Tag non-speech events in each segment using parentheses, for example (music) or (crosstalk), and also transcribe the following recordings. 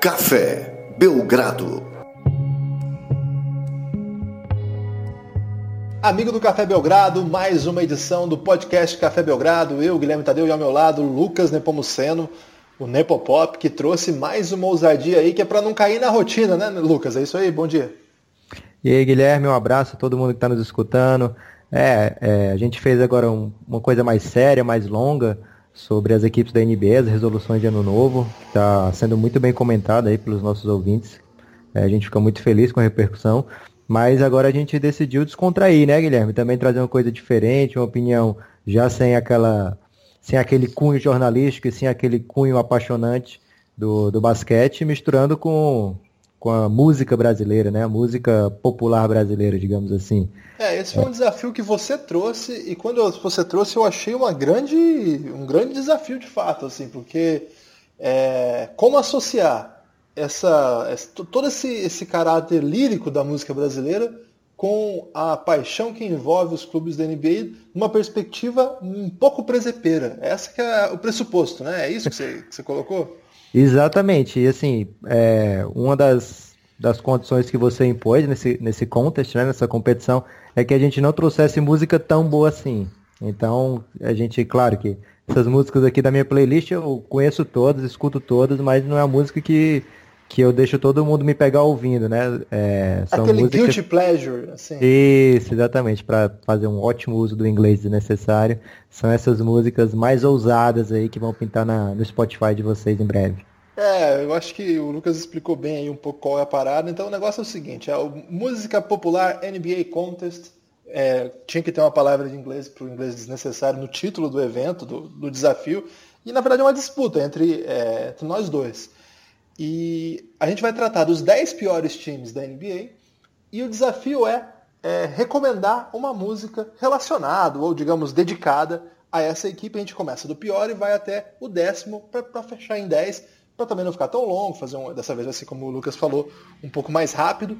Café Belgrado. Amigo do Café Belgrado, mais uma edição do podcast Café Belgrado. Eu, Guilherme Tadeu, e ao meu lado, Lucas Nepomuceno, o Nepopop, que trouxe mais uma ousadia aí, que é para não cair na rotina, né, Lucas? É isso aí, bom dia. E aí, Guilherme, um abraço a todo mundo que está nos escutando. É, é, a gente fez agora um, uma coisa mais séria, mais longa, sobre as equipes da NBA, as resoluções de ano novo, que está sendo muito bem comentada aí pelos nossos ouvintes. É, a gente fica muito feliz com a repercussão. Mas agora a gente decidiu descontrair, né, Guilherme? Também trazer uma coisa diferente, uma opinião já sem aquela. sem aquele cunho jornalístico e sem aquele cunho apaixonante do, do basquete, misturando com, com a música brasileira, né? A música popular brasileira, digamos assim. É, esse foi um desafio que você trouxe e quando você trouxe eu achei uma grande, um grande desafio de fato, assim, porque é, como associar essa, todo esse, esse caráter lírico da música brasileira com a paixão que envolve os clubes da NBA numa perspectiva um pouco presepeira. Essa que é o pressuposto, né? É isso que você, que você colocou? Exatamente. E assim, é, uma das, das condições que você impôs nesse, nesse contest, né, nessa competição, é que a gente não trouxesse música tão boa assim. Então, a gente, claro que essas músicas aqui da minha playlist eu conheço todas, escuto todas, mas não é a música que, que eu deixo todo mundo me pegar ouvindo, né? É, são Aquele músicas... guilty pleasure, assim. Isso, exatamente, para fazer um ótimo uso do inglês desnecessário. São essas músicas mais ousadas aí que vão pintar na, no Spotify de vocês em breve. É, eu acho que o Lucas explicou bem aí um pouco qual é a parada. Então o negócio é o seguinte, a música popular NBA Contest é, tinha que ter uma palavra de inglês para o inglês desnecessário no título do evento, do, do, desafio. E na verdade é uma disputa entre, é, entre nós dois. E a gente vai tratar dos 10 piores times da NBA. E o desafio é, é recomendar uma música relacionada, ou digamos, dedicada a essa equipe. A gente começa do pior e vai até o décimo para fechar em 10 para também não ficar tão longo, fazer um, dessa vez vai ser como o Lucas falou, um pouco mais rápido.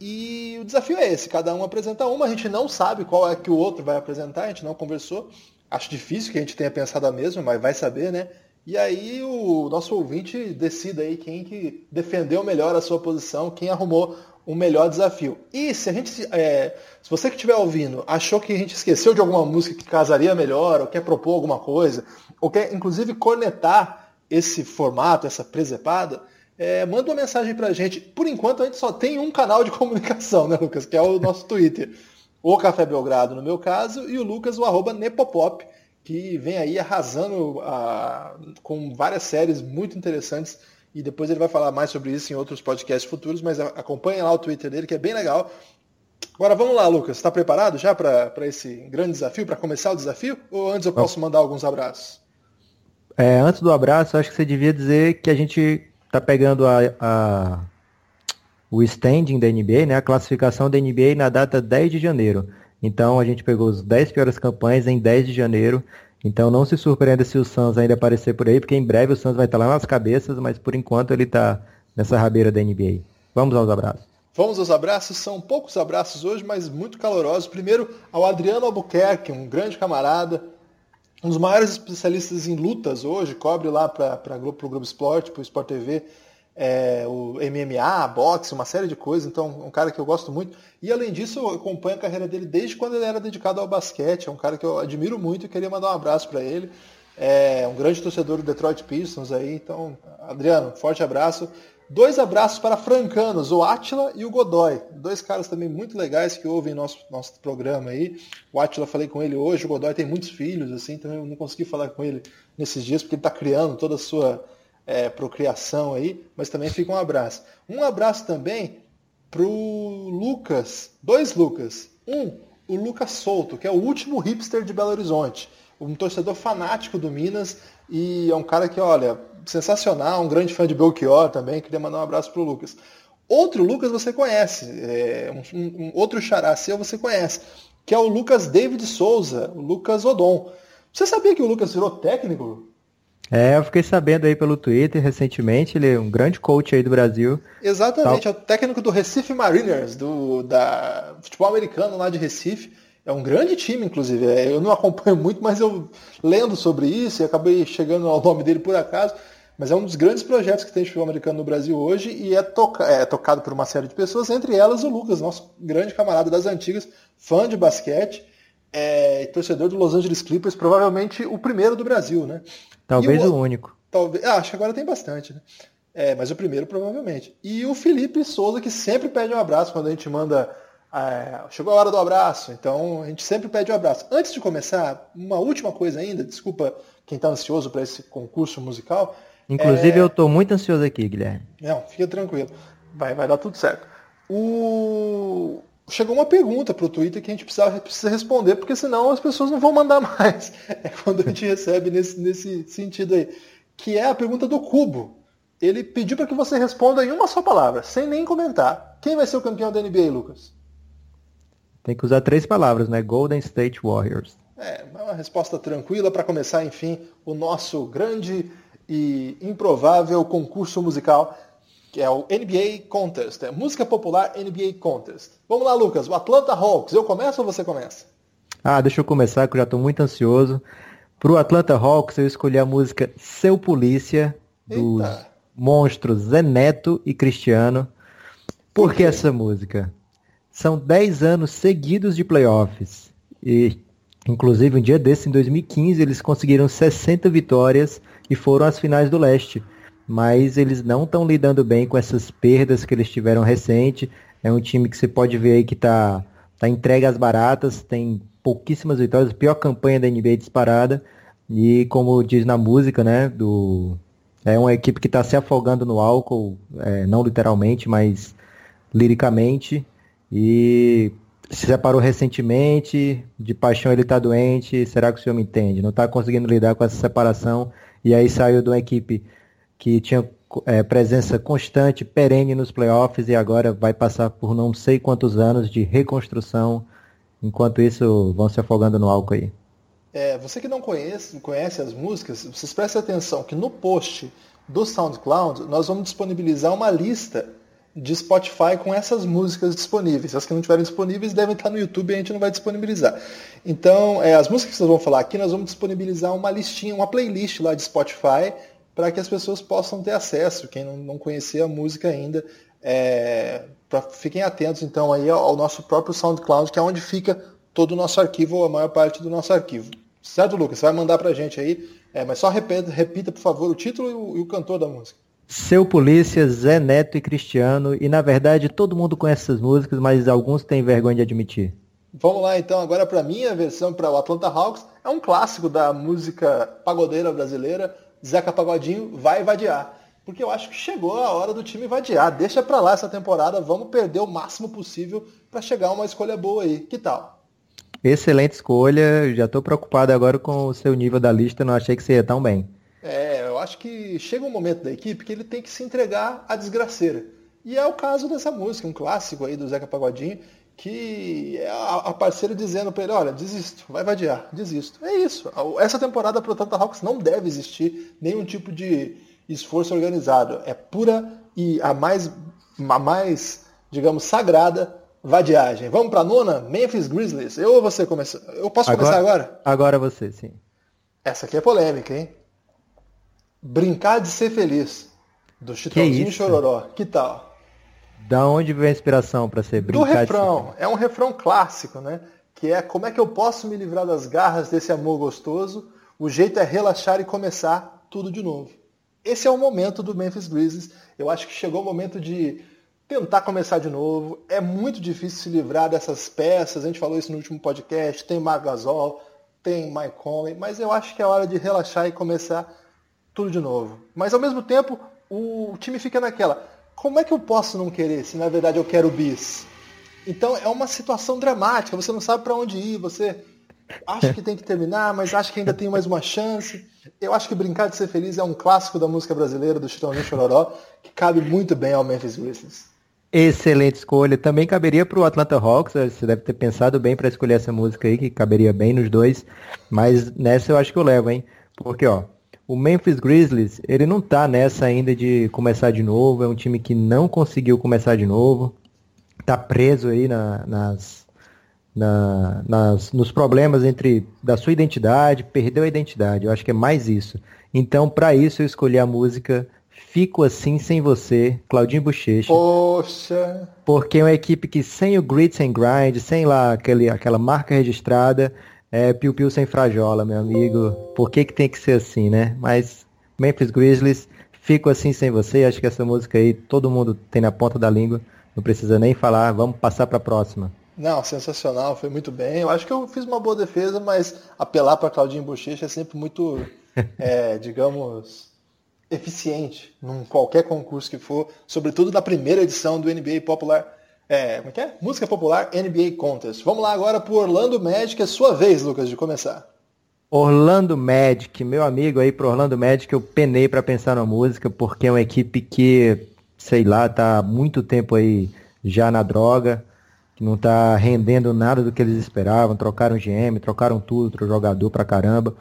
E o desafio é esse, cada um apresenta uma, a gente não sabe qual é que o outro vai apresentar, a gente não conversou. Acho difícil que a gente tenha pensado a mesma, mas vai saber, né? E aí o nosso ouvinte decida aí quem que defendeu melhor a sua posição, quem arrumou o melhor desafio. E se a gente, é, se você que estiver ouvindo achou que a gente esqueceu de alguma música que casaria melhor, ou quer propor alguma coisa, ou quer inclusive cornetar esse formato, essa presepada, é, manda uma mensagem pra gente. Por enquanto a gente só tem um canal de (laughs) comunicação, né, Lucas? Que é o nosso Twitter. O Café Belgrado, no meu caso, e o Lucas, o arroba Nepopop, que vem aí arrasando a, com várias séries muito interessantes. E depois ele vai falar mais sobre isso em outros podcasts futuros, mas acompanha lá o Twitter dele, que é bem legal. Agora vamos lá, Lucas. Está preparado já para esse grande desafio, para começar o desafio? Ou antes eu posso mandar alguns abraços? É, antes do abraço, acho que você devia dizer que a gente está pegando a, a, o standing da NBA, né, a classificação da NBA na data 10 de janeiro. Então a gente pegou os 10 piores campanhas em 10 de janeiro. Então não se surpreenda se o Suns ainda aparecer por aí, porque em breve o Suns vai estar lá nas cabeças, mas por enquanto ele está nessa rabeira da NBA. Vamos aos abraços. Vamos aos abraços, são poucos abraços hoje, mas muito calorosos. Primeiro ao Adriano Albuquerque, um grande camarada, um dos maiores especialistas em lutas hoje, cobre lá para o Globo Esporte, para o Sport TV, é, o MMA, boxe, uma série de coisas. Então, um cara que eu gosto muito. E além disso, eu acompanho a carreira dele desde quando ele era dedicado ao basquete. É um cara que eu admiro muito e queria mandar um abraço para ele. É um grande torcedor do Detroit Pistons aí. Então, Adriano, forte abraço. Dois abraços para francanos, o Atila e o Godoy. Dois caras também muito legais que ouvem nosso, nosso programa aí. O Atila falei com ele hoje, o Godoy tem muitos filhos, assim, então eu não consegui falar com ele nesses dias, porque ele está criando toda a sua é, procriação aí, mas também fica um abraço. Um abraço também pro Lucas, dois Lucas. Um, o Lucas Souto, que é o último hipster de Belo Horizonte. Um torcedor fanático do Minas e é um cara que, olha, sensacional, um grande fã de Belchior também, queria mandar um abraço pro Lucas. Outro Lucas você conhece, é, um, um, outro xará seu você conhece, que é o Lucas David Souza, o Lucas Odon. Você sabia que o Lucas virou técnico? É, eu fiquei sabendo aí pelo Twitter recentemente, ele é um grande coach aí do Brasil. Exatamente, Tal. é o técnico do Recife Mariners, do da futebol americano lá de Recife. É um grande time, inclusive. É, eu não acompanho muito, mas eu lendo sobre isso e acabei chegando ao nome dele por acaso. mas é um dos grandes projetos que tem de futebol americano no Brasil hoje e é, toca é tocado por uma série de pessoas, entre elas o Lucas, nosso grande camarada das antigas, fã de basquete, é, torcedor do Los Angeles Clippers, provavelmente o primeiro do Brasil, né? Talvez o, o, único. Talvez, ah, acho que agora tem bastante, né? É, mas o primeiro provavelmente. E o Felipe Souza, que sempre pede um abraço quando a gente manda. É, chegou a hora do abraço, então a gente sempre pede um abraço. Antes de começar, uma última coisa ainda, desculpa quem está ansioso para esse concurso musical. Inclusive, é... eu estou muito ansioso aqui, Guilherme. Não, fica tranquilo. Vai, vai dar tudo certo. O... Chegou uma pergunta para o Twitter que a gente precisa, precisa responder, porque senão as pessoas não vão mandar (laughs) mais. É quando a gente recebe nesse, nesse sentido aí. Que é a pergunta do Cubo. Ele pediu para que você responda em uma só palavra, sem nem comentar. Quem vai ser o campeão da NBA, Lucas? Tem que usar três palavras, né? Golden State Warriors. É, uma resposta tranquila para começar, enfim, o nosso grande e improvável concurso musical, que é o NBA Contest, é Música Popular NBA Contest. Vamos lá, Lucas, o Atlanta Hawks, eu começo ou você começa? Ah, deixa eu começar, que eu já estou muito ansioso. Para o Atlanta Hawks, eu escolhi a música Seu Polícia, dos Eita. monstros Zé Neto e Cristiano. Por que essa música? São 10 anos seguidos de playoffs. E, inclusive, um dia desse, em 2015, eles conseguiram 60 vitórias e foram às finais do leste. Mas eles não estão lidando bem com essas perdas que eles tiveram recente. É um time que você pode ver aí que está tá entregue às baratas, tem pouquíssimas vitórias, pior campanha da NBA disparada. E como diz na música, né, do é uma equipe que está se afogando no álcool, é, não literalmente, mas liricamente. E se separou recentemente, de paixão ele está doente, será que o senhor me entende? Não está conseguindo lidar com essa separação e aí saiu de uma equipe que tinha é, presença constante, perene nos playoffs e agora vai passar por não sei quantos anos de reconstrução. Enquanto isso, vão se afogando no álcool aí. É, você que não conhece, conhece as músicas, vocês prestem atenção que no post do SoundCloud nós vamos disponibilizar uma lista de Spotify com essas músicas disponíveis. As que não estiverem disponíveis devem estar no YouTube e a gente não vai disponibilizar. Então, é, as músicas que vocês vão falar aqui, nós vamos disponibilizar uma listinha, uma playlist lá de Spotify para que as pessoas possam ter acesso, quem não, não conhecia a música ainda. É, pra, fiquem atentos então aí ao, nosso próprio SoundCloud, que é onde fica todo o nosso arquivo, ou a maior parte do nosso arquivo. Certo, Lucas? Você vai mandar para a gente aí, é, mas só repita, repita, por favor, o título e o, e o cantor da música. Seu Polícia, Zé Neto e Cristiano. E na verdade todo mundo conhece essas músicas, mas alguns têm vergonha de admitir. Vamos lá então, agora para minha versão para o Atlanta Hawks. É um clássico da música pagodeira brasileira. Zeca Pagodinho vai vadiar. Porque eu acho que chegou a hora do time vadiar. Deixa para lá essa temporada, vamos perder o máximo possível para chegar a uma escolha boa aí. Que tal? Excelente escolha. Já estou preocupado agora com o seu nível da lista, não achei que você ia tão bem. É, eu acho que chega um momento da equipe que ele tem que se entregar à desgraceira. E é o caso dessa música, um clássico aí do Zeca Pagodinho, que é a parceira dizendo para ele, olha, desisto, vai vadiar, desisto. É isso. Essa temporada para o Atlanta Hawks não deve existir nenhum tipo de esforço organizado. É pura e a mais, a mais digamos, sagrada vadiagem. Vamos para a nona? Memphis Grizzlies. Eu ou você começa? Eu posso agora, começar agora? Agora você, sim. Essa aqui é polêmica, hein? Brincar de ser feliz, do Chitãozinho Chororó. Que tal? Da onde veio a inspiração para ser brincar? Do refrão. É um refrão clássico, né? Que é como é que eu posso me livrar das garras desse amor gostoso? O jeito é relaxar e começar tudo de novo. Esse é o momento do Memphis Grizzlies. Eu acho que chegou o momento de tentar começar de novo. É muito difícil se livrar dessas peças. A gente falou isso no último podcast. Tem Marc Gasol, tem Mike Conley, mas eu acho que é hora de relaxar e começar tudo de novo. Mas ao mesmo tempo, o time fica naquela, como é que eu posso não querer se na verdade eu quero bis? Então é uma situação dramática, você não sabe para onde ir, você acha que tem que terminar, mas acha que ainda tem mais uma chance. Eu acho que Brincar de Ser Feliz é um clássico da música brasileira, do Chitãozinho Chororó, que cabe muito bem ao Memphis Grizzlies. Excelente escolha. Também caberia para o Atlanta Hawks. Você deve ter pensado bem para escolher essa música aí, que caberia bem nos dois. Mas nessa eu acho que eu levo, hein? Porque, ó, o Memphis Grizzlies, ele não tá nessa ainda de começar de novo, é um time que não conseguiu começar de novo, tá preso aí na, nas, na, nas, nos problemas entre da sua identidade, perdeu a identidade, eu acho que é mais isso. Então, para isso, eu escolhi a música Fico Assim Sem Você, Claudinho Bochecha. Poxa! Porque é uma equipe que sem o Grits and Grind, sem lá aquele, aquela marca registrada, é piu-piu sem frajola, meu amigo. Por que que tem que ser assim, né? Mas Memphis Grizzlies, Fico Assim Sem Você, acho que essa música aí todo mundo tem na ponta da língua, não precisa nem falar, vamos passar para a próxima. Não, sensacional, foi muito bem. Eu acho que eu fiz uma boa defesa, mas apelar para Claudinho Bochecha é sempre muito, (laughs) é, digamos, eficiente num qualquer concurso que for, sobretudo na primeira edição do NBA Popular. É, como é que é? Música Popular NBA Contest. Vamos lá agora pro Orlando Magic, é sua vez, Lucas, de começar. Orlando Magic, meu amigo aí pro Orlando Magic, eu penei para pensar na música, porque é uma equipe que, sei lá, tá há muito tempo aí já na droga, que não tá rendendo nada do que eles esperavam, trocaram GM, trocaram tudo, trocaram jogador pra caramba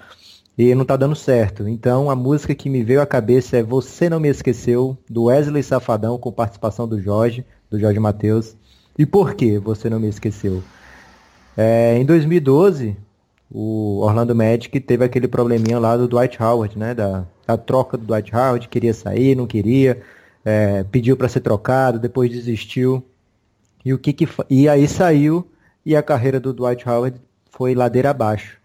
e não tá dando certo. Então a música que me veio à cabeça é Você Não Me Esqueceu, do Wesley Safadão, com participação do Jorge, do Jorge Matheus. E por que Você Não Me Esqueceu? É, em 2012, o Orlando Magic teve aquele probleminha lá do Dwight Howard, né? Da, da troca do Dwight Howard, queria sair, não queria, é, pediu para ser trocado, depois desistiu. E o que, que e aí saiu e a carreira do Dwight Howard foi ladeira abaixo.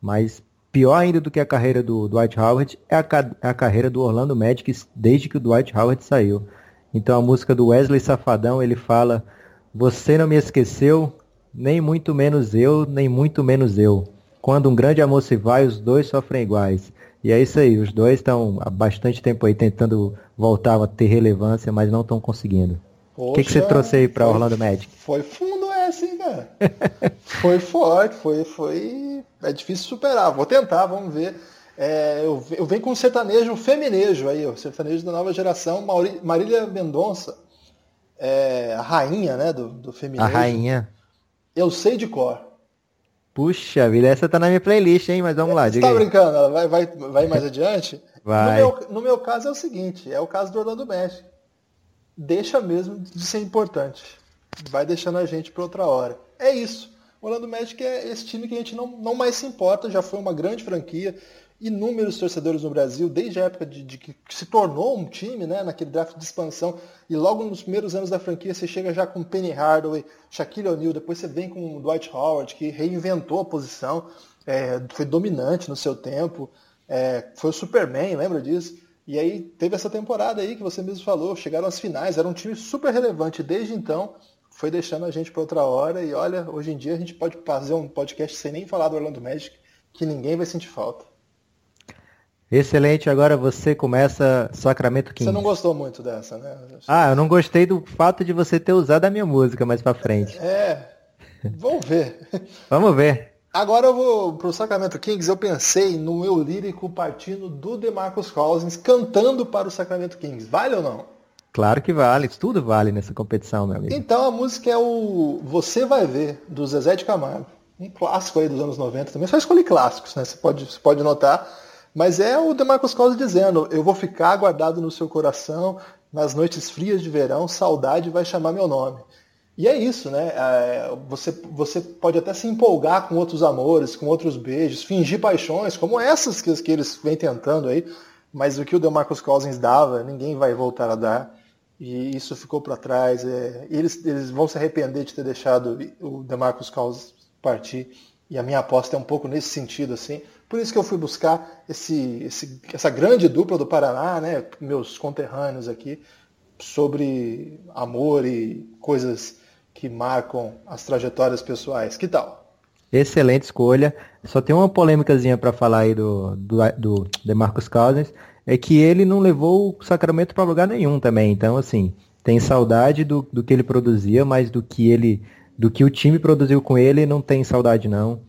Mas Pior ainda do que a carreira do Dwight Howard é a, a, carreira do Orlando Magic desde que o Dwight Howard saiu. Então a música do Wesley Safadão, ele fala: Você não me esqueceu, nem muito menos eu, nem muito menos eu. Quando um grande amor se vai, os dois sofrem iguais. E é isso aí, os dois estão há bastante tempo aí tentando voltar a ter relevância, mas não estão conseguindo. O que, que, você trouxe aí para Orlando Magic? Foi fundo essa, hein, cara? (laughs) foi forte, foi, foi é difícil superar. Vou tentar, vamos ver. É, eu, eu venho com um sertanejo feminejo aí, o sertanejo da nova geração, Marília Mendonça, é, a rainha né, do, do feminejo. A rainha. Eu sei de cor. Puxa vida, essa tá na minha playlist, hein? Mas vamos lá, Você tá brincando? Ela vai, vai, vai mais adiante? (laughs) Vai. No meu, no meu caso é o seguinte, é o caso do Orlando Magic. Deixa mesmo de ser importante. Vai deixando a gente para outra hora. É isso. O Orlando Magic é esse time que a gente não, não mais se importa, já foi uma grande franquia, inúmeros torcedores no Brasil, desde a época de, de, que se tornou um time, né, naquele draft de expansão, e logo nos primeiros anos da franquia você chega já com Penny Hardaway, Shaquille O'Neal, depois você vem com Dwight Howard, que reinventou a posição, é, foi dominante no seu tempo, é, foi o Superman, lembra disso? E aí teve essa temporada aí que você mesmo falou, chegaram às finais, era um time super relevante desde então, foi deixando a gente para outra hora e olha, hoje em dia a gente pode fazer um podcast sem nem falar do Orlando Magic, que ninguém vai sentir falta. Excelente, agora você começa Sacramento Kings. Você não gostou muito dessa, né? Ah, eu não gostei do fato de você ter usado a minha música mais para frente. É, vamos ver. vamos ver. Agora eu vou pro Sacramento Kings, eu pensei no meu lírico partindo do DeMarcus Cousins cantando para o Sacramento Kings. Vale ou não? Claro que vale, tudo vale nessa competição, meu amigo. Então a música é o Você Vai Ver, do Zezé de Camargo. Um clássico aí dos anos 90 também. Só escolhi clássicos, né? Você pode, você pode notar. Mas é o DeMarcus Cousins dizendo, eu vou ficar guardado no seu coração, nas noites frias de verão, saudade vai chamar meu nome. E é isso, né? É, você, você pode até se empolgar com outros amores, com outros beijos, fingir paixões, como essas que, que eles vêm tentando aí, mas o que o DeMarcus Cousins dava, ninguém vai voltar a dar e isso ficou para trás. É, eles, eles vão se arrepender de ter deixado o DeMarcus Cousins partir. E a minha aposta é um pouco nesse sentido, assim. Por isso que eu fui buscar esse, esse, essa grande dupla do Paraná, né, meus conterrâneos aqui, sobre amor e coisas que marcam as trajetórias pessoais. Que tal? Excelente escolha. Só tem uma polêmicazinha para falar aí do, do, do DeMarcus Cousins é que ele não levou o Sacramento para lugar nenhum também. Então, assim, tem saudade do, do que ele produzia, mas do que ele, do que o time produziu com ele, não tem saudade não.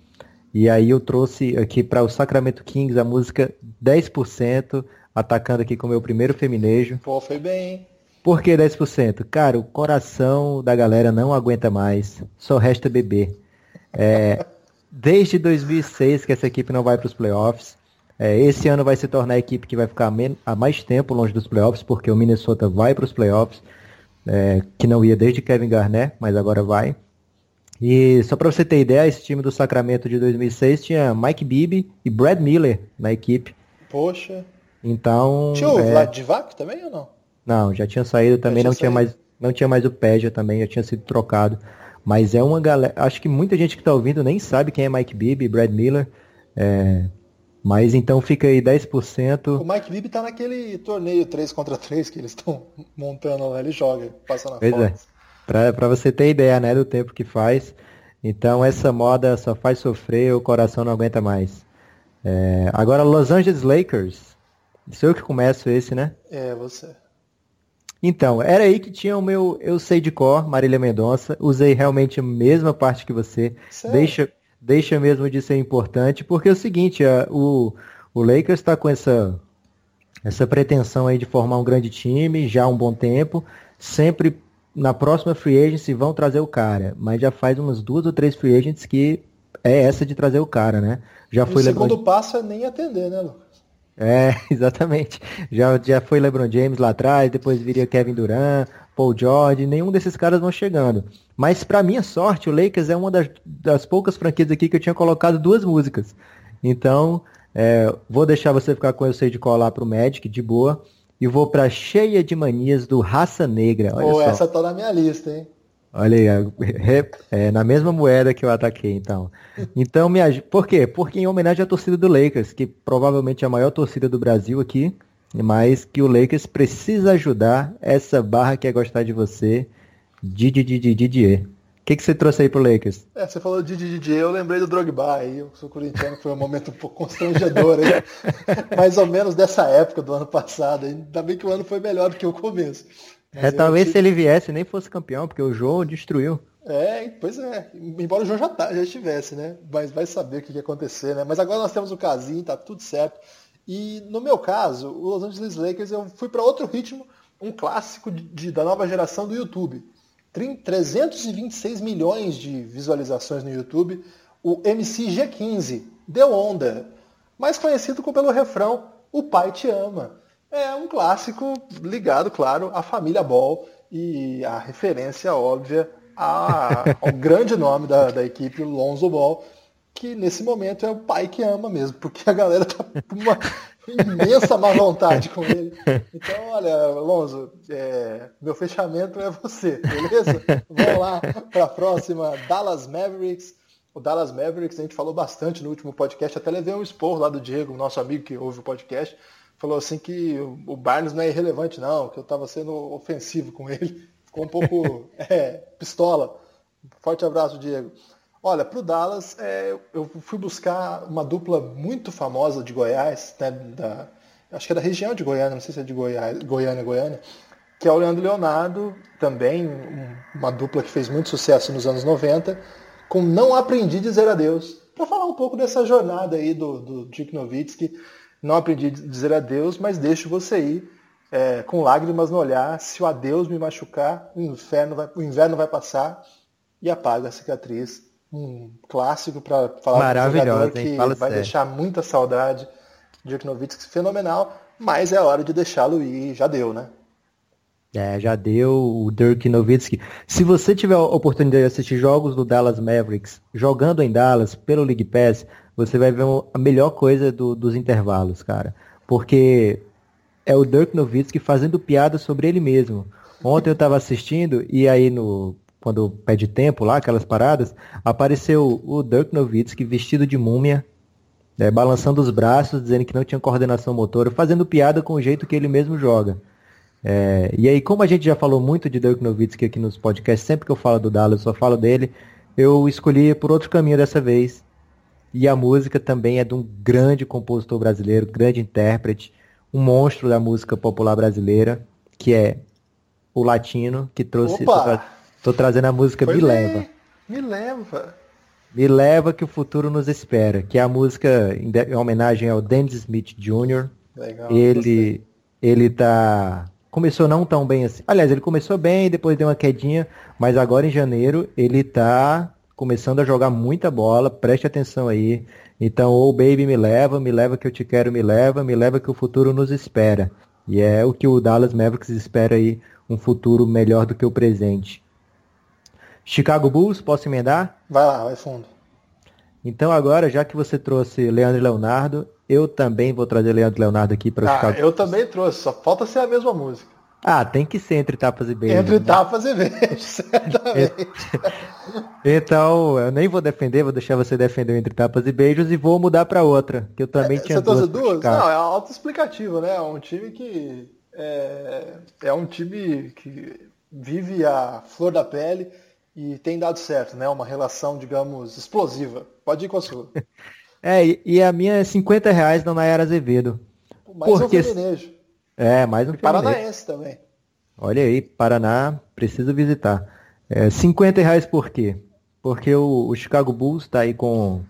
E aí eu trouxe aqui para o Sacramento Kings a música 10%, atacando aqui com o meu primeiro feminejo. Pô, foi bem. Por que 10%? Cara, o coração da galera não aguenta mais, só resta beber. É, (laughs) desde 2006 que essa equipe não vai para os playoffs. É, esse ano vai se tornar a equipe que vai ficar há mais tempo longe dos playoffs, porque o Minnesota vai para os playoffs, é, que não ia desde Kevin Garnett, mas agora vai. E só para você ter ideia, esse time do Sacramento de 2006 tinha Mike Bibby e Brad Miller na equipe. Poxa. Então. Tinha o é... Vladivac também ou não? Não, já tinha saído também, tinha não tinha mais. Não tinha mais o Peja também, já tinha sido trocado. Mas é uma galera. Acho que muita gente que está ouvindo nem sabe quem é Mike Bibby, Brad Miller. É... Mas então fica aí 10%. O Mike Bibby tá naquele torneio 3 contra 3 que eles estão montando lá, ele joga, passa na pois foto. É. Pra você ter ideia, né, do tempo que faz. Então essa moda só faz sofrer, o coração não aguenta mais. É... Agora Los Angeles Lakers. Sou eu que começo esse, né? É, você. Então, era aí que tinha o meu Eu Sei de Cor, Marília Mendonça. Usei realmente a mesma parte que você. Deixa, deixa mesmo de ser importante, porque é o seguinte, a, o, o Lakers está com essa, essa pretensão aí de formar um grande time já há um bom tempo. Sempre na próxima free agency vão trazer o cara, mas já faz umas duas ou três free agents que é essa de trazer o cara, né? Já e foi o segundo LeBron... passo é nem atender, né, Lucas? É, (laughs) exatamente. Já, já foi LeBron James lá atrás, depois viria Kevin Durant, Paul George, nenhum desses caras vão chegando. Mas para minha sorte, o Lakers é uma das, das, poucas franquias aqui que eu tinha colocado duas músicas. Então, é, vou deixar você ficar com Eu Sei de Colar pro Magic, de boa. E vou pra Cheia de Manias do Raça Negra. Olha Pô, só. essa tá na minha lista, hein? Olha aí, é, é, na mesma moeda que eu ataquei, então. Então, me por quê? Porque em homenagem à torcida do Lakers, que provavelmente é a maior torcida do Brasil aqui, mas que o Lakers precisa ajudar essa barra que é gostar de você, Didi Didi Didier. O que, que você trouxe aí pro Lakers? É, você falou de Didier, eu lembrei do Drogba aí, eu sou corintiano, foi um momento um pouco constrangedor aí, (laughs) mais ou menos dessa época do ano passado, ainda bem que o ano foi melhor do que o começo. É, talvez se ele viesse nem fosse campeão, porque o João destruiu. É, pois é. Embora o João já, tá, já estivesse, né? Mas vai saber o que ia acontecer, né? Mas agora nós temos o casinho, tá tudo certo. E no meu caso, o Los Angeles Lakers, eu fui para outro ritmo, um clássico de, de, da nova geração do YouTube. 326 milhões de visualizações no YouTube. O MC G15, Deu Onda. Mais conhecido pelo refrão O Pai Te Ama é um clássico ligado, claro, à família Ball e a referência óbvia ao (laughs) grande nome da, da equipe, Lonzo Ball, que nesse momento é o pai que ama mesmo, porque a galera tá uma imensa má vontade com ele. Então, olha, Lonzo, é, meu fechamento é você, beleza? Vamos lá para a próxima, Dallas Mavericks. O Dallas Mavericks, a gente falou bastante no último podcast, até levei um expor lá do Diego, nosso amigo que ouve o podcast, falou assim que o Barnes não é irrelevante, não, que eu estava sendo ofensivo com ele. Ficou um pouco (laughs) é, pistola. Forte abraço, Diego. Olha, para o Dallas, é, eu fui buscar uma dupla muito famosa de Goiás, né, da, acho que é da região de Goiânia, não sei se é de Goiás, Goiânia, Goiânia, que é o Leandro Leonardo, também uma dupla que fez muito sucesso nos anos 90, com Não Aprendi a Dizer Adeus, para falar um pouco dessa jornada aí do, do Dick Nowitzki, não aprendi a dizer adeus, mas deixo você ir é, com lágrimas no olhar. Se o adeus me machucar, o inferno vai, o inverno vai passar e apaga a cicatriz. Um clássico para falar de um jogador que vai sério. deixar muita saudade. Dirk Nowitzki fenomenal, mas é hora de deixá-lo ir. Já deu, né? É, já deu o Dirk Nowitzki. Se você tiver a oportunidade de assistir jogos do Dallas Mavericks, jogando em Dallas pelo League Pass, você vai ver a melhor coisa do, dos intervalos, cara. Porque é o Dirk Nowitzki fazendo piada sobre ele mesmo. Ontem eu estava assistindo e aí no quando pede tempo lá, aquelas paradas, apareceu o Dirk Nowitzki vestido de múmia, né, balançando os braços, dizendo que não tinha coordenação motora, fazendo piada com o jeito que ele mesmo joga. É, e aí, como a gente já falou muito de Dirk Nowitzki aqui nos podcasts, sempre que eu falo do Dallas, eu só falo dele, eu escolhi por outro caminho dessa vez. E a música também é de um grande compositor brasileiro, grande intérprete, um monstro da música popular brasileira, que é o Latino, que trouxe. Tra tô, trazendo a música Foi Me Leva. Me Leva. Me Leva que o futuro nos espera, que é a música em, em homenagem ao Dennis Smith Jr. Legal, ele, ele tá. Começou não tão bem assim. Aliás, ele começou bem, depois deu uma quedinha, mas agora em janeiro ele tá começando a jogar muita bola, preste atenção aí. Então, ou oh, baby me leva, me leva que eu te quero, me leva, me leva que o futuro nos espera. E é o que o Dallas Mavericks espera aí, um futuro melhor do que o presente. Chicago Bulls, posso emendar? Vai lá, vai fundo. Então agora, já que você trouxe Leandro e Leonardo, eu também vou trazer Leandro Leonardo aqui para ah, Chicago. Eu também trouxe, só falta ser a mesma música. Ah, tem que ser entre tapas e beijos. Entre né? tapas e beijos, (laughs) certamente. (laughs) então, eu nem vou defender, vou deixar você defender entre tapas e beijos e vou mudar para outra, que eu também é, tinha você duas. duas? Não, é auto-explicativo, né? É um time que é, é um time que vive a flor da pele e tem dado certo, né? Uma relação, digamos, explosiva. Pode ir com a sua. (laughs) é, e a minha é 50 reais da Nayara Azevedo. Mais Porque... um feminejo. É, mais um Paranaense também. Olha aí, Paraná, preciso visitar. É, 50 reais por quê? Porque o, o Chicago Bulls está aí com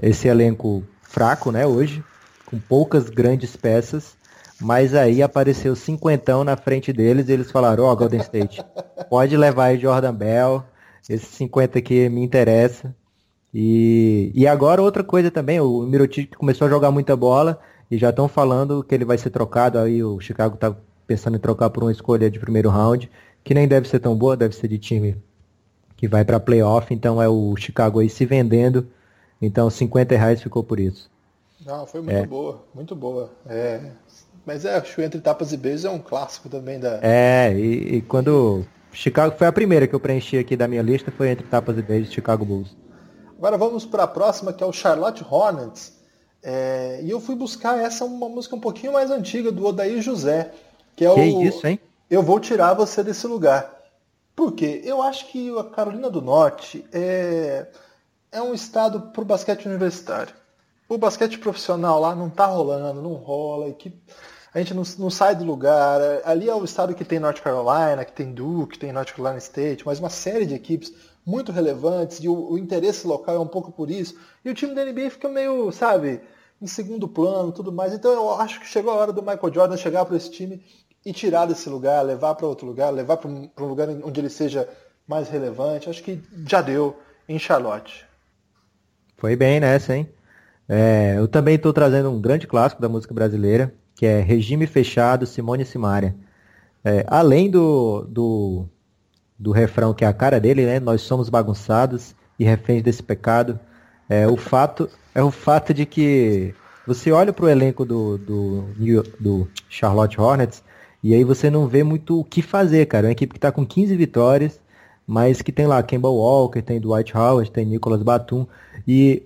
esse elenco fraco, né, hoje, com poucas grandes peças, mas aí apareceu cinquentão na frente deles e eles falaram, ó, oh, Golden State, pode levar aí Jordan Bell, esse 50 aqui me interessa. E, e agora outra coisa também, o Mirotic começou a jogar muita bola e já estão falando que ele vai ser trocado, aí o Chicago está pensando em trocar por uma escolha de primeiro round, que nem deve ser tão boa, deve ser de time que vai para playoff, então é o Chicago aí se vendendo, então 50 reais ficou por isso. Não, foi muito é. boa, muito boa. É, mas é, acho que Entre Tapas e Beijos é um clássico também da. É, e, e, quando. Chicago foi a primeira que eu preenchi aqui da minha lista, foi Entre Tapas e Beijos, Chicago Bulls. Agora vamos para a próxima, que é o Charlotte Hornets. É, e eu fui buscar essa, uma música um pouquinho mais antiga, do Odair José. Que é que o. isso, hein? Eu vou tirar você desse lugar. Por quê? Eu acho que a Carolina do Norte é, é um estado para o basquete universitário. O basquete profissional lá não tá rolando, não rola, a, equipe, a gente não, não, sai do lugar. Ali é o estado que tem North Carolina, que tem Duke, que tem North Carolina State, mas uma série de equipes muito relevantes e o, o interesse local é um pouco por isso. E o time da NBA fica meio, sabe, em segundo plano, tudo mais. Então eu acho que chegou a hora do Michael Jordan chegar para esse time e tirar desse lugar, levar para outro lugar, levar para um, um, lugar onde ele seja mais relevante. Acho que já deu em Charlotte. Foi bem nessa, hein? É, eu também estou trazendo um grande clássico da música brasileira, que é Regime Fechado, Simone e Simaria. É, além do, do, do refrão que é a cara dele, né? Nós somos bagunçados e reféns desse pecado. É o fato, é o fato de que você olha para o elenco do, do, do Charlotte Hornets e aí você não vê muito o que fazer, cara. É uma equipe que está com 15 vitórias, mas que tem lá Kemba Walker, tem Dwight Howard, tem Nicholas Batum e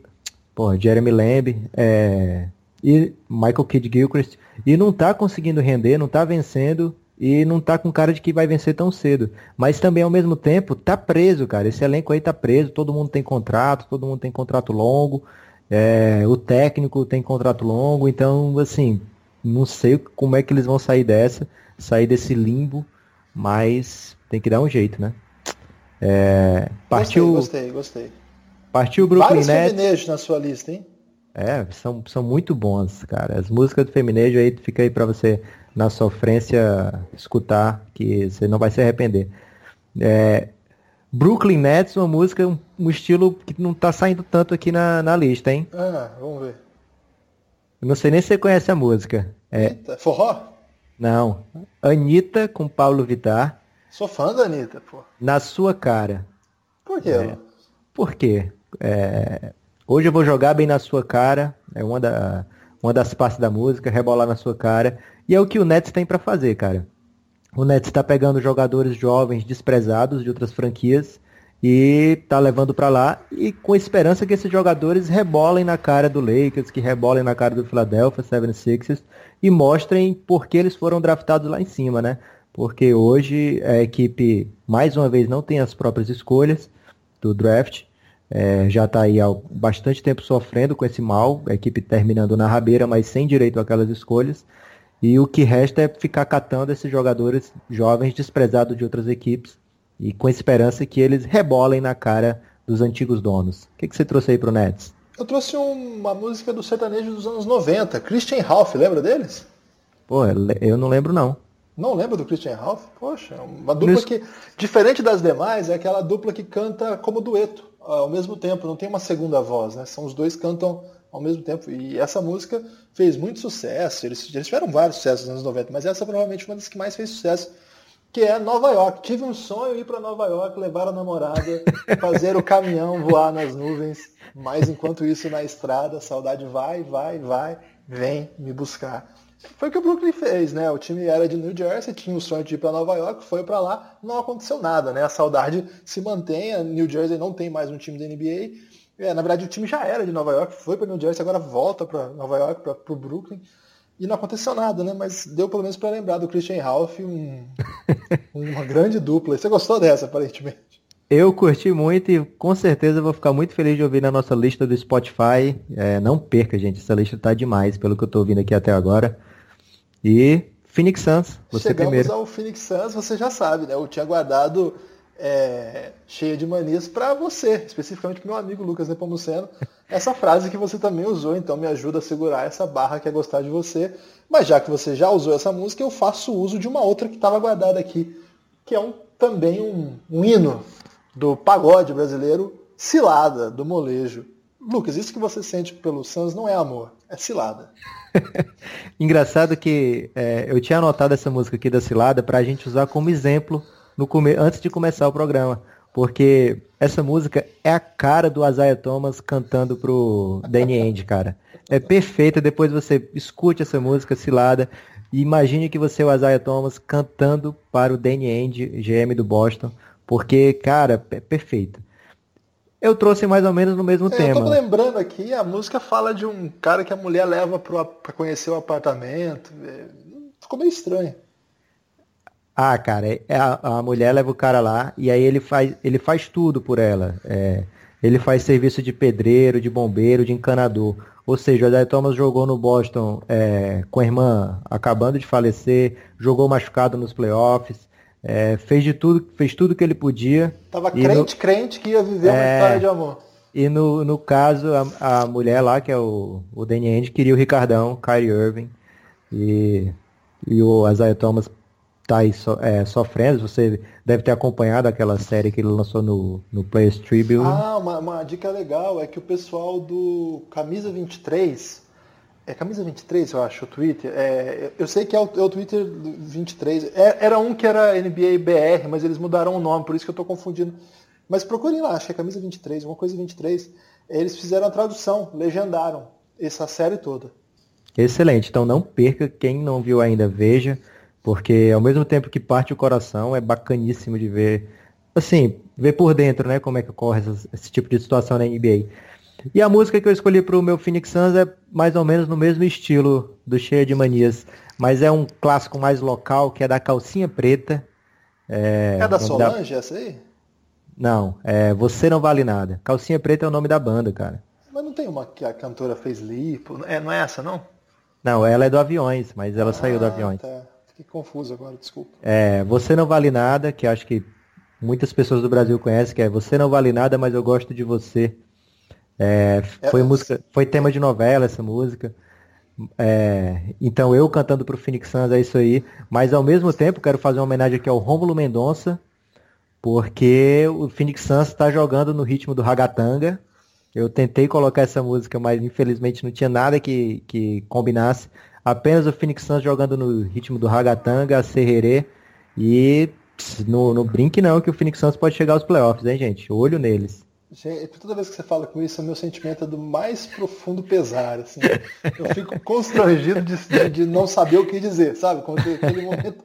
Jeremy Lamb é, e Michael Kidd Gilchrist e não está conseguindo render, não está vencendo e não tá com cara de que vai vencer tão cedo. Mas também ao mesmo tempo tá preso, cara. Esse elenco aí tá preso, todo mundo tem contrato, todo mundo tem contrato longo, é, o técnico tem contrato longo, então assim, não sei como é que eles vão sair dessa, sair desse limbo, mas tem que dar um jeito, né? É, partiu, gostei, gostei, gostei. Partiu o Brooklyn Vários Nets. na sua lista, hein? É, são, são muito bons, cara. As músicas do Feminejo aí fica aí para você na sofrência escutar, que você não vai se arrepender. É, Brooklyn Nets, uma música, um, um, estilo que não tá saindo tanto aqui na, na lista, hein? Ah, vamos ver. Eu não sei nem se você conhece a música. É... Eita, forró? Não. Anitta com Paulo Vittar. Sou fã da Anitta, pô. Na sua cara. Por quê? É... Por quê? É... Hoje eu vou jogar bem na sua cara. É uma, da... uma das partes da música, rebolar na sua cara. E é o que o Nets tem para fazer, cara. O Nets está pegando jogadores jovens desprezados de outras franquias e tá levando para lá e com esperança que esses jogadores rebolem na cara do Lakers, que rebolem na cara do Philadelphia 76ers e mostrem por que eles foram draftados lá em cima, né? Porque hoje a equipe, mais uma vez, não tem as próprias escolhas do draft. É, já está aí há bastante tempo sofrendo com esse mal, a equipe terminando na rabeira, mas sem direito àquelas escolhas. E o que resta é ficar catando esses jogadores jovens desprezados de outras equipes e com esperança que eles rebolem na cara dos antigos donos. O que, que você trouxe aí pro Nets? Eu trouxe uma música do sertanejo dos anos 90, Christian Ralph, lembra deles? Pô, eu não lembro não. Não lembra do Christian Ralph? Poxa, uma dupla que, diferente das demais, é aquela dupla que canta como dueto ao mesmo tempo, não tem uma segunda voz, né? São os dois cantam ao mesmo tempo. E essa música fez muito sucesso. Eles, eles tiveram vários sucessos nos anos 90, mas essa provavelmente é uma das que mais fez sucesso, que é Nova York. Tive um sonho ir para Nova York, levar a namorada, (laughs) fazer o caminhão voar nas nuvens, mas enquanto isso na estrada, saudade vai, vai, vai, vem me buscar. Foi o que o Brooklyn fez, né? O time era de New Jersey, tinha o sonho de ir para Nova York, foi para lá, não aconteceu nada, né? A saudade se mantém, a New Jersey não tem mais um time da NBA. É, na verdade, o time já era de Nova York, foi para New Jersey, agora volta para Nova York, para o Brooklyn. E não aconteceu nada, né? Mas deu pelo menos para lembrar do Christian Ralph, um, (laughs) uma grande dupla. Você gostou dessa, aparentemente? Eu curti muito e com certeza vou ficar muito feliz de ouvir na nossa lista do Spotify. É, não perca, gente, essa lista tá demais, pelo que eu tô ouvindo aqui até agora. E Phoenix Suns, você Chegamos primeiro. ao Phoenix Suns, você já sabe, né? Eu tinha guardado é, cheia de manias para você, especificamente para meu amigo Lucas Nepomuceno, (laughs) essa frase que você também usou, então me ajuda a segurar essa barra que é gostar de você. Mas já que você já usou essa música, eu faço uso de uma outra que estava guardada aqui, que é um, também um, um hino do pagode brasileiro, Cilada, do Molejo. Lucas, isso que você sente pelo Suns não é amor, é cilada. (laughs) Engraçado que é, eu tinha anotado essa música aqui da cilada para a gente usar como exemplo no come... antes de começar o programa. Porque essa música é a cara do Isaiah Thomas cantando pro Danny End, cara. É perfeita, depois você escute essa música, cilada, e imagine que você é o Isaiah Thomas cantando para o Danny End, GM do Boston, porque, cara, é perfeita. Eu trouxe mais ou menos no mesmo é, tema. Eu tô lembrando aqui, a música fala de um cara que a mulher leva para conhecer o apartamento. É, ficou meio estranho. Ah, cara, é, a, a, mulher leva o cara lá e aí ele faz, ele faz tudo por ela. É, ele faz serviço de pedreiro, de bombeiro, de encanador. Ou seja, o Isaiah Thomas jogou no Boston é, com a irmã acabando de falecer, jogou machucado nos playoffs, é, fez de tudo, fez tudo que ele podia. Tava crente, no, crente que ia viver uma é, história de amor. E no, no caso, a, a mulher lá, que é o, o Danny Ainge, queria o Ricardão, Kyrie Irving. E, e o Isaiah Thomas tá aí so, é, sofrendo. Você deve ter acompanhado aquela série que ele lançou no, no Players Tribune. Ah, uma, uma dica legal é que o pessoal do Camisa 23, é Camisa 23, eu acho, o Twitter. É, eu sei que é o, é o Twitter 23. É, era um que era NBA BR, mas eles mudaram o nome, por isso que eu estou confundindo. Mas procurem lá, acho que é Camisa 23, uma coisa 23. Eles fizeram a tradução, legendaram essa série toda. Excelente, então não perca, quem não viu ainda, veja. Porque ao mesmo tempo que parte o coração, é bacaníssimo de ver, assim, ver por dentro, né, como é que ocorre esse, esse tipo de situação na NBA. E a música que eu escolhi para o meu Phoenix Suns é mais ou menos no mesmo estilo do Cheia de Manias, mas é um clássico mais local, que é da Calcinha Preta. É, é da Solange da... essa aí? Não, é Você Não Vale Nada. Calcinha Preta é o nome da banda, cara. Mas não tem uma que a cantora fez lipo? É, não é essa, não? Não, ela é do Aviões, mas ela ah, saiu do Aviões. Tá. Fiquei confuso agora, desculpa. É, Você Não Vale Nada, que acho que muitas pessoas do Brasil conhecem, que é Você Não Vale Nada, mas eu gosto de você. É, foi é, música, foi tema de novela essa música. É, então eu cantando pro Phoenix Suns é isso aí. Mas ao mesmo tempo quero fazer uma homenagem aqui ao Rômulo Mendonça, porque o Phoenix Suns está jogando no ritmo do ragatanga. Eu tentei colocar essa música, mas infelizmente não tinha nada que, que combinasse apenas o Phoenix Suns jogando no ritmo do Ragatanga, Serrerê e no, no brinque não, que o Phoenix Suns pode chegar aos playoffs, hein, gente? Olho neles. Gente, toda vez que você fala com isso, o meu sentimento é do mais profundo pesar. Assim. Eu fico (laughs) constrangido de, de, não saber o que dizer, sabe? Quando aquele momento.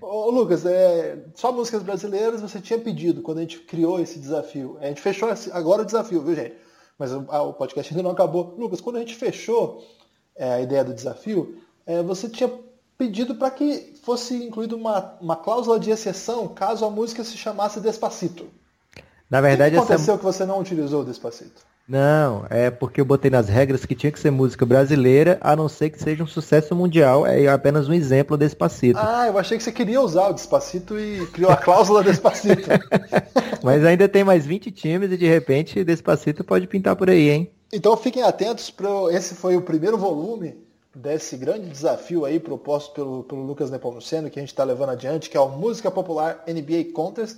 Ô, Lucas, é, só músicas brasileiras você tinha pedido quando a gente criou esse desafio. A gente fechou agora o desafio, viu, gente? Mas o, o podcast ainda não acabou. Lucas, quando a gente fechou é, a ideia do desafio, é, você tinha pedido para que fosse incluída uma, uma cláusula de exceção caso a música se chamasse Despacito. Na verdade, o que aconteceu essa... que você não utilizou o Despacito? Não, é porque eu botei nas regras que tinha que ser música brasileira, a não ser que seja um sucesso mundial. É apenas um exemplo Despacito. Ah, eu achei que você queria usar o Despacito e criou a cláusula Despacito. (laughs) Mas ainda tem mais 20 times e de repente Despacito pode pintar por aí, hein? Então fiquem atentos, para esse foi o primeiro volume desse grande desafio aí proposto pelo, pelo Lucas Nepomuceno, que a gente está levando adiante, que é o Música Popular NBA Contest.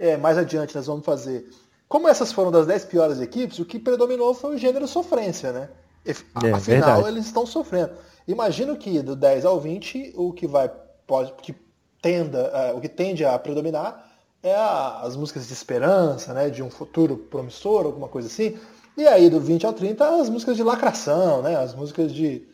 É, mais adiante nós vamos fazer. Como essas foram das 10 piores equipes, o que predominou foi o gênero sofrência, né? É, Afinal, verdade. eles estão sofrendo. Imagino que do 10 ao 20, o que vai pode, que tenda, uh, o que tende a predominar é a, as músicas de esperança, né, de um futuro promissor, alguma coisa assim. E aí do 20 ao 30 as músicas de lacração, né, as músicas de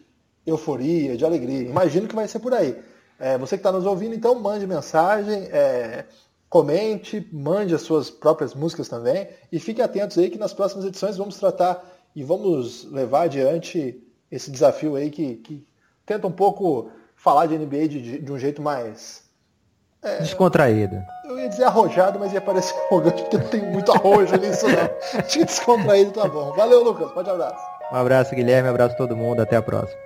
euforia, de alegria. Imagino que vai ser por aí. É, você que está nos ouvindo, então mande mensagem, é, comente, mande as suas próprias músicas também e fiquem atentos aí que nas próximas edições vamos tratar e vamos levar adiante esse desafio aí que, que tenta um pouco falar de NBA de, de um jeito mais é, descontraído. Eu ia dizer arrojado, mas ia parecer arrogante, porque não tem muito arrojo nisso, não. Acho (laughs) que descontraído tá bom. Valeu, Lucas. Pode abraço. Um abraço, Guilherme. Um abraço a todo mundo. Até a próxima.